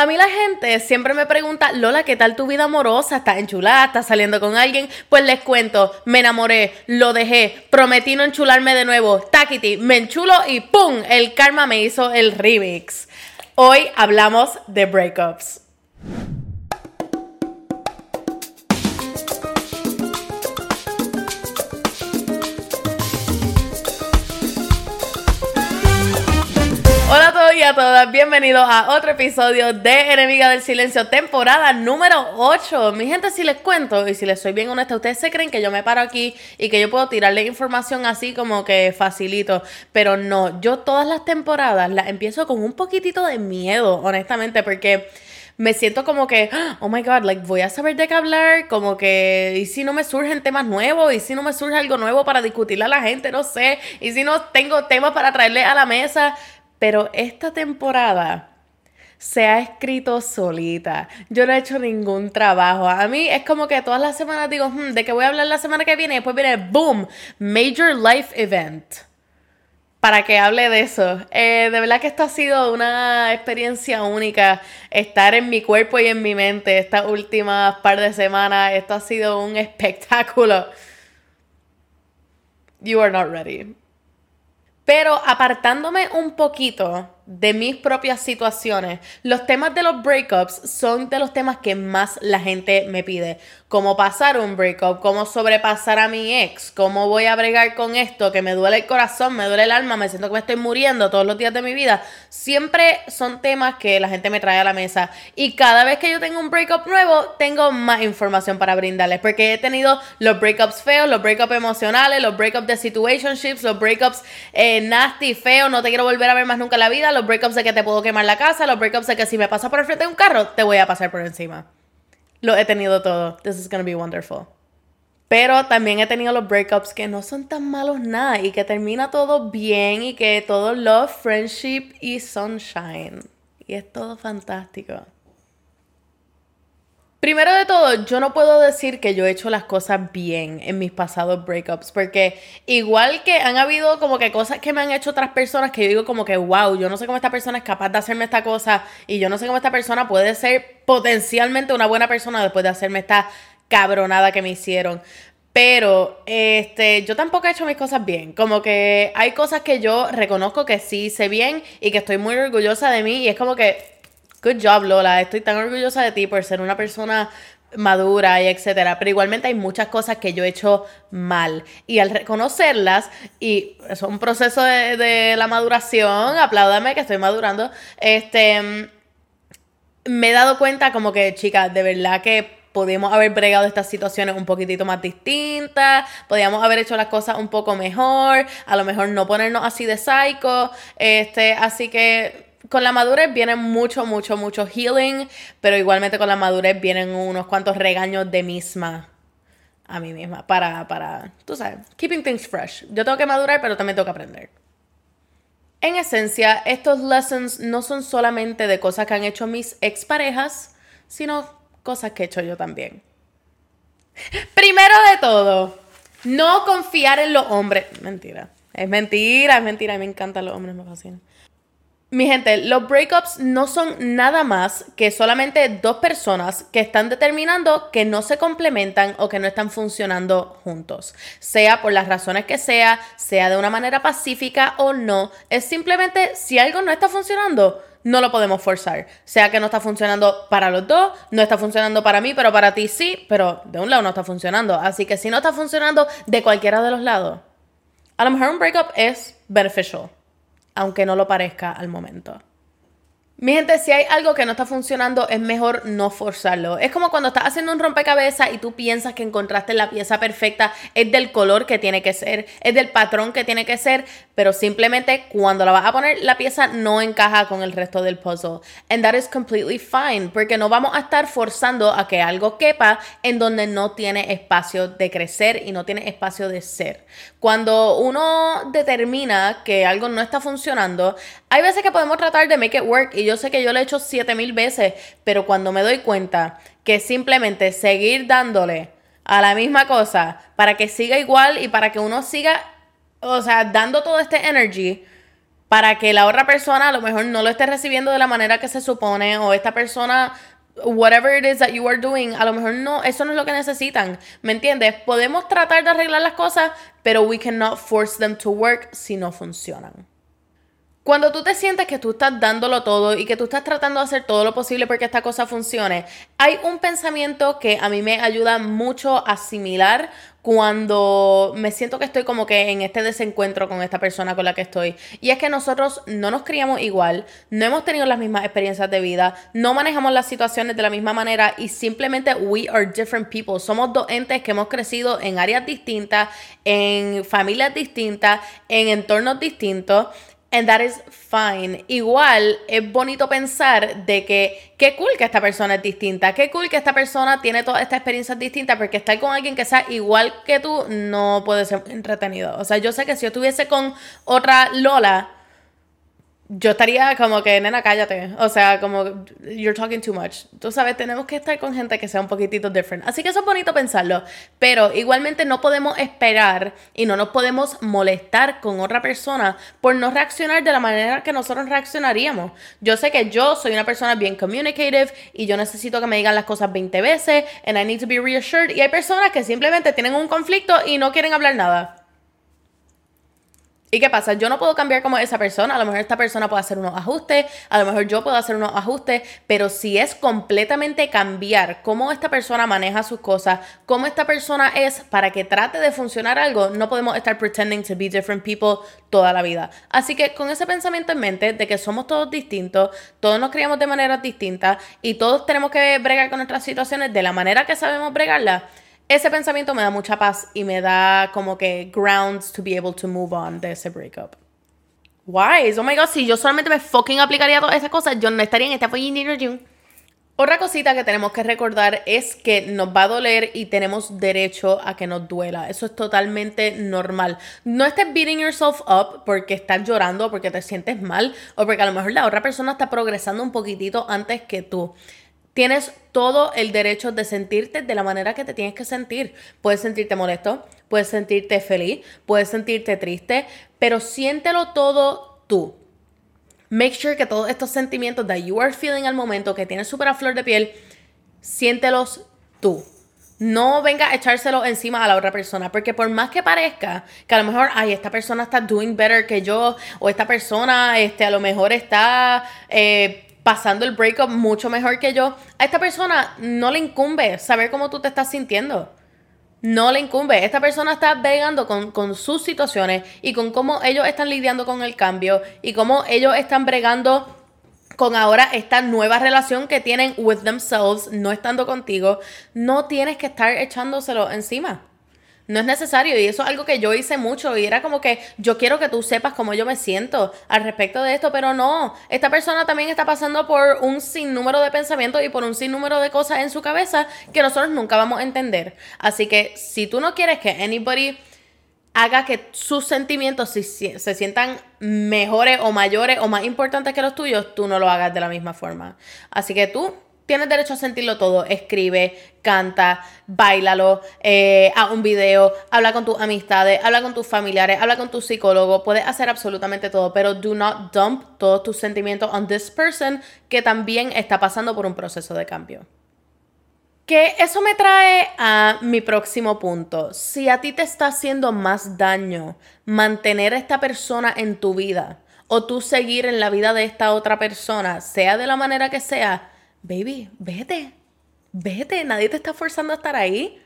A mí la gente siempre me pregunta, Lola, ¿qué tal tu vida amorosa? ¿Estás enchulada? ¿Estás saliendo con alguien? Pues les cuento, me enamoré, lo dejé, prometí no enchularme de nuevo, taquiti, me enchulo y ¡pum! El karma me hizo el remix. Hoy hablamos de breakups. Y a todas, bienvenidos a otro episodio de Enemiga del Silencio, temporada número 8. Mi gente, si les cuento y si les soy bien honesta, ustedes se creen que yo me paro aquí y que yo puedo tirarle información así como que facilito, pero no, yo todas las temporadas las empiezo con un poquitito de miedo, honestamente, porque me siento como que, oh my god, like voy a saber de qué hablar, como que, y si no me surgen temas nuevos, y si no me surge algo nuevo para discutirle a la gente, no sé, y si no tengo temas para traerle a la mesa, pero esta temporada se ha escrito solita. Yo no he hecho ningún trabajo. A mí es como que todas las semanas digo, hmm, ¿de qué voy a hablar la semana que viene? Y después viene, boom, Major Life Event. Para que hable de eso. Eh, de verdad que esto ha sido una experiencia única. Estar en mi cuerpo y en mi mente estas últimas par de semanas. Esto ha sido un espectáculo. You are not ready. Pero apartándome un poquito de mis propias situaciones, los temas de los breakups son de los temas que más la gente me pide. Cómo pasar un breakup, cómo sobrepasar a mi ex, cómo voy a bregar con esto, que me duele el corazón, me duele el alma, me siento que me estoy muriendo todos los días de mi vida. Siempre son temas que la gente me trae a la mesa. Y cada vez que yo tengo un breakup nuevo, tengo más información para brindarles. Porque he tenido los breakups feos, los breakups emocionales, los breakups de situationships, los breakups eh, nasty, feos, no te quiero volver a ver más nunca en la vida, breakups de que te puedo quemar la casa, los breakups de que si me pasas por el frente de un carro, te voy a pasar por encima. Lo he tenido todo. This is gonna be wonderful. Pero también he tenido los breakups que no son tan malos nada y que termina todo bien y que todo love, friendship y sunshine. Y es todo fantástico. Primero de todo, yo no puedo decir que yo he hecho las cosas bien en mis pasados breakups, porque igual que han habido como que cosas que me han hecho otras personas que yo digo como que, wow, yo no sé cómo esta persona es capaz de hacerme esta cosa y yo no sé cómo esta persona puede ser potencialmente una buena persona después de hacerme esta cabronada que me hicieron. Pero este, yo tampoco he hecho mis cosas bien. Como que hay cosas que yo reconozco que sí hice bien y que estoy muy orgullosa de mí y es como que good job, Lola. Estoy tan orgullosa de ti por ser una persona madura y etcétera, pero igualmente hay muchas cosas que yo he hecho mal y al reconocerlas y es un proceso de, la maduración, apláudame que estoy madurando, este me he dado cuenta como que chicas, de verdad que podíamos haber bregado estas situaciones un poquitito más distintas, podíamos haber hecho las cosas un poco mejor, a lo mejor no ponernos así de psycho, este, así que con la madurez viene mucho, mucho, mucho healing, pero igualmente con la madurez vienen unos cuantos regaños de misma a mí misma para, para, tú sabes, keeping things fresh. Yo tengo que madurar, pero también tengo que aprender. En esencia, estos lessons no son solamente de cosas que han hecho mis exparejas, sino cosas que he hecho yo también. Primero de todo, no confiar en los hombres. Mentira. Es mentira, es mentira. Me encantan los hombres, me fascinan. Mi gente, los breakups no son nada más que solamente dos personas que están determinando que no se complementan o que no están funcionando juntos. Sea por las razones que sea, sea de una manera pacífica o no, es simplemente si algo no está funcionando, no lo podemos forzar. Sea que no está funcionando para los dos, no está funcionando para mí, pero para ti sí, pero de un lado no está funcionando. Así que si no está funcionando de cualquiera de los lados, a lo mejor un breakup es beneficial aunque no lo parezca al momento. Mi gente, si hay algo que no está funcionando, es mejor no forzarlo. Es como cuando estás haciendo un rompecabezas y tú piensas que encontraste la pieza perfecta, es del color que tiene que ser, es del patrón que tiene que ser, pero simplemente cuando la vas a poner, la pieza no encaja con el resto del puzzle. And that is completely fine, porque no vamos a estar forzando a que algo quepa en donde no tiene espacio de crecer y no tiene espacio de ser. Cuando uno determina que algo no está funcionando, hay veces que podemos tratar de make it work y sé que yo lo he hecho 7000 veces, pero cuando me doy cuenta que simplemente seguir dándole a la misma cosa para que siga igual y para que uno siga, o sea, dando todo este energy, para que la otra persona a lo mejor no lo esté recibiendo de la manera que se supone o esta persona whatever it is that you are doing, a lo mejor no, eso no es lo que necesitan, ¿me entiendes? Podemos tratar de arreglar las cosas, pero we cannot force them to work si no funcionan. Cuando tú te sientes que tú estás dándolo todo y que tú estás tratando de hacer todo lo posible porque esta cosa funcione, hay un pensamiento que a mí me ayuda mucho a asimilar cuando me siento que estoy como que en este desencuentro con esta persona con la que estoy. Y es que nosotros no nos criamos igual, no hemos tenido las mismas experiencias de vida, no manejamos las situaciones de la misma manera y simplemente we are different people. Somos dos entes que hemos crecido en áreas distintas, en familias distintas, en entornos distintos. And that is fine. Igual es bonito pensar de que qué cool que esta persona es distinta, qué cool que esta persona tiene todas estas experiencias distintas, porque estar con alguien que sea igual que tú no puede ser entretenido. O sea, yo sé que si yo estuviese con otra Lola, yo estaría como que, nena, cállate. O sea, como, you're talking too much. Tú sabes, tenemos que estar con gente que sea un poquitito different. Así que eso es bonito pensarlo. Pero igualmente no podemos esperar y no nos podemos molestar con otra persona por no reaccionar de la manera que nosotros reaccionaríamos. Yo sé que yo soy una persona bien communicative y yo necesito que me digan las cosas 20 veces and I need to be reassured. Y hay personas que simplemente tienen un conflicto y no quieren hablar nada. ¿Y qué pasa? Yo no puedo cambiar como esa persona. A lo mejor esta persona puede hacer unos ajustes, a lo mejor yo puedo hacer unos ajustes, pero si es completamente cambiar cómo esta persona maneja sus cosas, cómo esta persona es para que trate de funcionar algo, no podemos estar pretending to be different people toda la vida. Así que con ese pensamiento en mente de que somos todos distintos, todos nos criamos de maneras distintas y todos tenemos que bregar con nuestras situaciones de la manera que sabemos bregarlas ese pensamiento me da mucha paz y me da como que grounds to be able to move on de ese breakup. Why? Oh my god, si yo solamente me fucking aplicaría todas esas cosas, yo no estaría en esta fucking dinner Otra cosita que tenemos que recordar es que nos va a doler y tenemos derecho a que nos duela. Eso es totalmente normal. No estés beating yourself up porque estás llorando, porque te sientes mal o porque a lo mejor la otra persona está progresando un poquitito antes que tú. Tienes todo el derecho de sentirte de la manera que te tienes que sentir. Puedes sentirte molesto, puedes sentirte feliz, puedes sentirte triste, pero siéntelo todo tú. Make sure que todos estos sentimientos that you are feeling al momento, que tienes súper a flor de piel, siéntelos tú. No venga a echárselo encima a la otra persona, porque por más que parezca que a lo mejor, ay, esta persona está doing better que yo, o esta persona, este, a lo mejor está eh, pasando el breakup mucho mejor que yo, a esta persona no le incumbe saber cómo tú te estás sintiendo. No le incumbe. Esta persona está bregando con, con, sus situaciones y con cómo ellos están lidiando con el cambio y cómo ellos están bregando con ahora esta nueva relación que tienen with themselves, no estando contigo. No tienes que estar echándoselo encima. No es necesario y eso es algo que yo hice mucho y era como que yo quiero que tú sepas cómo yo me siento al respecto de esto, pero no, esta persona también está pasando por un sinnúmero de pensamientos y por un sinnúmero de cosas en su cabeza que nosotros nunca vamos a entender. Así que si tú no quieres que anybody haga que sus sentimientos se, se sientan mejores o mayores o más importantes que los tuyos, tú no lo hagas de la misma forma. Así que tú Tienes derecho a sentirlo todo. Escribe, canta, bailalo, eh, haz un video, habla con tus amistades, habla con tus familiares, habla con tu psicólogo. Puedes hacer absolutamente todo, pero do not dump todos tus sentimientos on this person que también está pasando por un proceso de cambio. Que eso me trae a mi próximo punto. Si a ti te está haciendo más daño mantener a esta persona en tu vida o tú seguir en la vida de esta otra persona, sea de la manera que sea, baby, vete, vete, nadie te está forzando a estar ahí.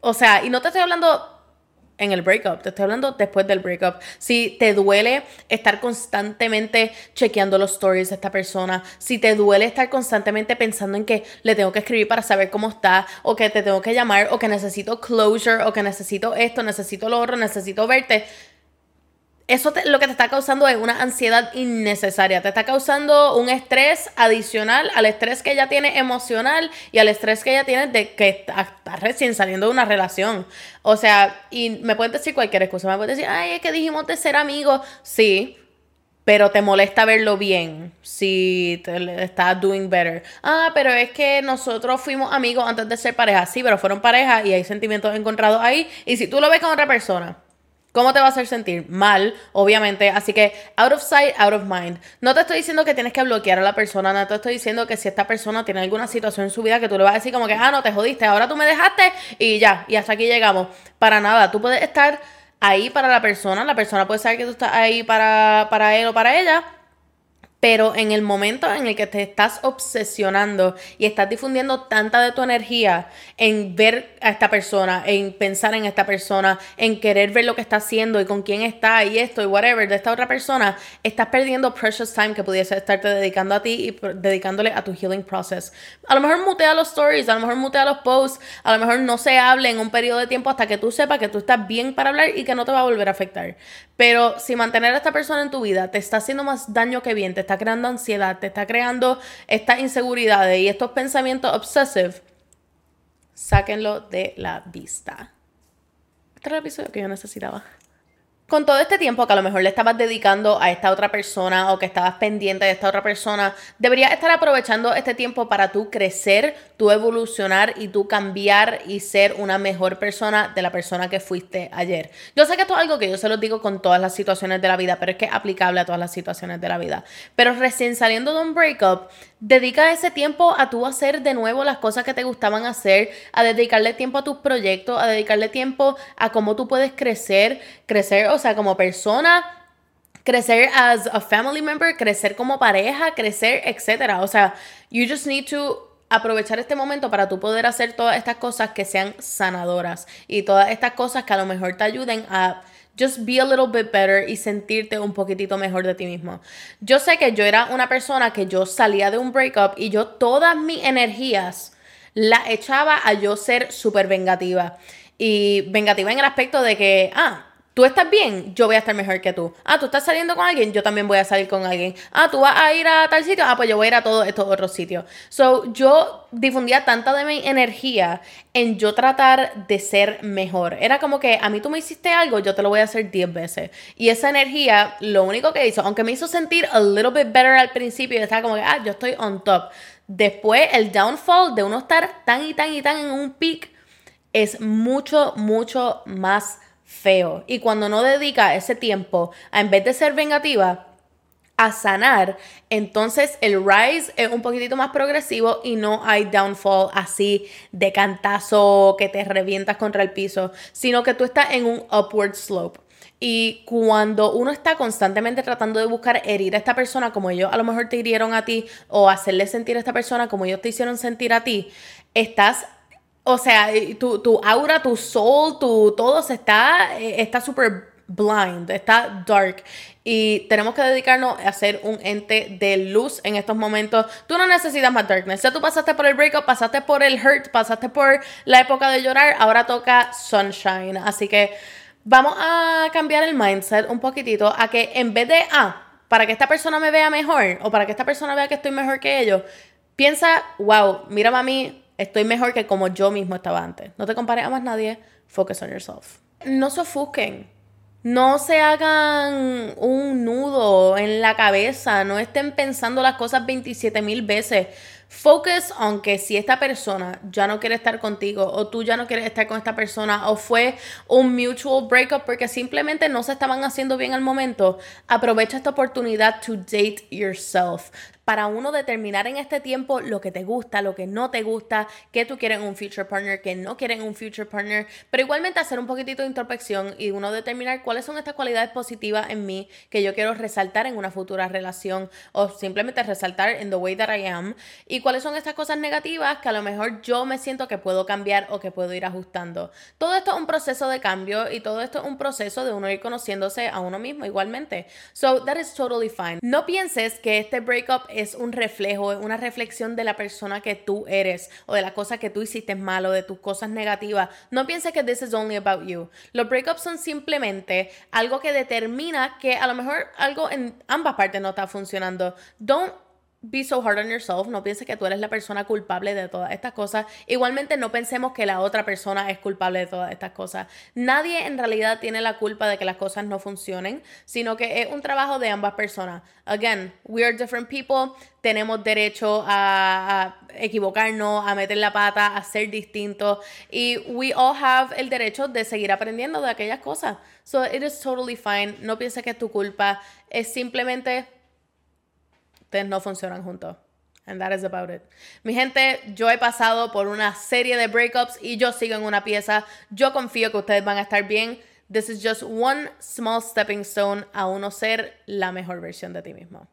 O sea, y no te estoy hablando en el breakup, te estoy hablando después del breakup. Si te duele estar constantemente chequeando los stories de esta persona, si te duele estar constantemente pensando en que le tengo que escribir para saber cómo está, o que te tengo que llamar, o que necesito closure, o que necesito esto, necesito lo otro, necesito verte, eso lo que te está causando es una ansiedad innecesaria. Te está causando un estrés adicional al estrés que ella tiene emocional y al estrés que ella tiene de que está, recién saliendo de una relación. O sea, y me puedes decir cualquier excusa. Me puedes decir, ay, es que dijimos de ser amigos. Sí, pero te molesta verlo bien si te estás doing better. Ah, pero es que nosotros fuimos amigos antes de ser pareja. Sí, pero fueron pareja y hay sentimientos encontrados ahí. Y si tú lo ves con otra persona ¿Cómo te va a hacer sentir? Mal, obviamente. Así que, out of sight, out of mind. No te estoy diciendo que tienes que bloquear a la persona, no te estoy diciendo que si esta persona tiene alguna situación en su vida que tú le vas a decir como que, ah, no, te jodiste, ahora tú me dejaste y ya, y hasta aquí llegamos. Para nada, tú puedes estar ahí para la persona, la persona puede saber que tú estás ahí para, para él o para ella, pero en el momento en el que te estás obsesionando y estás difundiendo tanta de tu energía en ver a esta persona, en pensar en esta persona, en querer ver lo que está haciendo y con quién está y esto y whatever de esta otra persona, estás perdiendo precious time que pudiese estarte dedicando a ti y dedicándole a tu healing process. A lo mejor mutea los stories, a lo mejor mutea los posts, a lo mejor no se hable en un periodo de tiempo hasta que tú sepas que tú estás bien para hablar y que no te va a volver a afectar. Pero si mantener a esta persona en tu vida te está haciendo más daño que bien, te está creando ansiedad, te está creando estas inseguridades y estos pensamientos obsessivos, sáquenlo de la vista. Este era el episodio que yo necesitaba con todo este tiempo que a lo mejor le estabas dedicando a esta otra persona o que estabas pendiente de esta otra persona, deberías estar aprovechando este tiempo para tú crecer, tú evolucionar y tú cambiar y ser una mejor persona de la persona que fuiste ayer. Yo sé que esto es algo que yo se lo digo con todas las situaciones de la vida, pero es que es aplicable a todas las situaciones de la vida. Pero recién saliendo de un breakup, dedica ese tiempo a tú hacer de nuevo las cosas que te gustaban hacer, a dedicarle tiempo a tus proyectos, a dedicarle tiempo a cómo tú puedes crecer, crecer, o sea, como persona, crecer as a family member, crecer como pareja, crecer, etcétera. O sea, you just need to aprovechar este momento para tú poder hacer todas estas cosas que sean sanadoras y todas estas cosas que a lo mejor te ayuden a just be a little bit better y sentirte un poquitito mejor de ti mismo. Yo sé que yo era una persona que yo salía de un breakup y yo todas mis energías la echaba a yo ser súper vengativa. Y vengativa en el aspecto de que, ah, tú estás bien, yo voy a estar mejor que tú. Ah, tú estás saliendo con alguien, yo también voy a salir con alguien. Ah, tú vas a ir a tal sitio, ah, pues yo voy a ir a todos estos otros sitios. So, yo difundía tanta de mi energía en yo tratar de ser mejor. Era como que a mí tú me hiciste algo, yo te lo voy a hacer 10 veces. Y esa energía, lo único que hizo, aunque me hizo sentir a little bit better al principio, estaba como que, ah, yo estoy on top. Después, el downfall de uno estar tan y tan y tan en un peak es mucho, mucho más feo. Y cuando no dedica ese tiempo a, en vez de ser vengativa, a sanar, entonces el rise es un poquitito más progresivo y no hay downfall así de cantazo que te revientas contra el piso, sino que tú estás en un upward slope. Y cuando uno está constantemente tratando de buscar herir a esta persona como ellos a lo mejor te hirieron a ti o hacerle sentir a esta persona como ellos te hicieron sentir a ti, estás o sea, tu, aura, tu soul, tu todo se está eh, está súper blind, está dark y tenemos que dedicarnos a ser un ente de luz en estos momentos. Tú no necesitas más darkness. Ya tú pasaste por el breakup, pasaste por el hurt, pasaste por la época de llorar, ahora toca sunshine. Así que vamos a cambiar el mindset un poquitito a que en vez de, ah, para que esta persona me vea mejor o para que esta persona vea que estoy mejor que ellos, piensa, wow, mira a mí, Estoy mejor que como yo mismo estaba antes. No te compares a más nadie. Focus on yourself. No se ofusquen. No se hagan un nudo en la cabeza. No estén pensando las cosas 27 mil veces. Focus on que si esta persona ya no quiere estar contigo o tú ya no quieres estar con esta persona o fue un mutual breakup porque simplemente no se estaban haciendo bien al momento, aprovecha esta oportunidad to date yourself para uno determinar en este tiempo lo que te gusta, lo que no te gusta, qué tú quieres un future partner, qué no quieres un future partner, pero igualmente hacer un poquitito de introspección y uno determinar cuáles son estas cualidades positivas en mí que yo quiero resaltar en una futura relación o simplemente resaltar en the way that I am y cuáles son estas cosas negativas que a lo mejor yo me siento que puedo cambiar o que puedo ir ajustando. Todo esto es un proceso de cambio y todo esto es un proceso de uno ir conociéndose a uno mismo igualmente. So that is totally fine. No pienses que este breakup un reflejo, una reflexión de la persona que tú eres o de las cosas que tú hiciste mal o de tus cosas negativas. No pienses que this is only about you. Los breakups son simplemente algo que determina que a lo mejor algo en ambas partes no está funcionando. Don't be so hard on yourself, no pienses que tú eres la persona culpable de todas estas cosas. Igualmente no pensemos que la otra persona es culpable de todas estas cosas. Nadie en realidad tiene la culpa de que las cosas no funcionen, sino que es un trabajo de ambas personas. Again, we are different people, tenemos derecho a, equivocarnos, a meter la pata, a ser distintos y we all have el derecho de seguir aprendiendo de aquellas cosas. So it is totally fine, no pienses que es tu culpa, es simplemente ustedes no funcionan juntos. And that is about it. Mi gente, yo he pasado por una serie de breakups y yo sigo en una pieza. Yo confío que ustedes van a estar bien. This is just one small stepping stone a uno ser la mejor versión de ti mismo.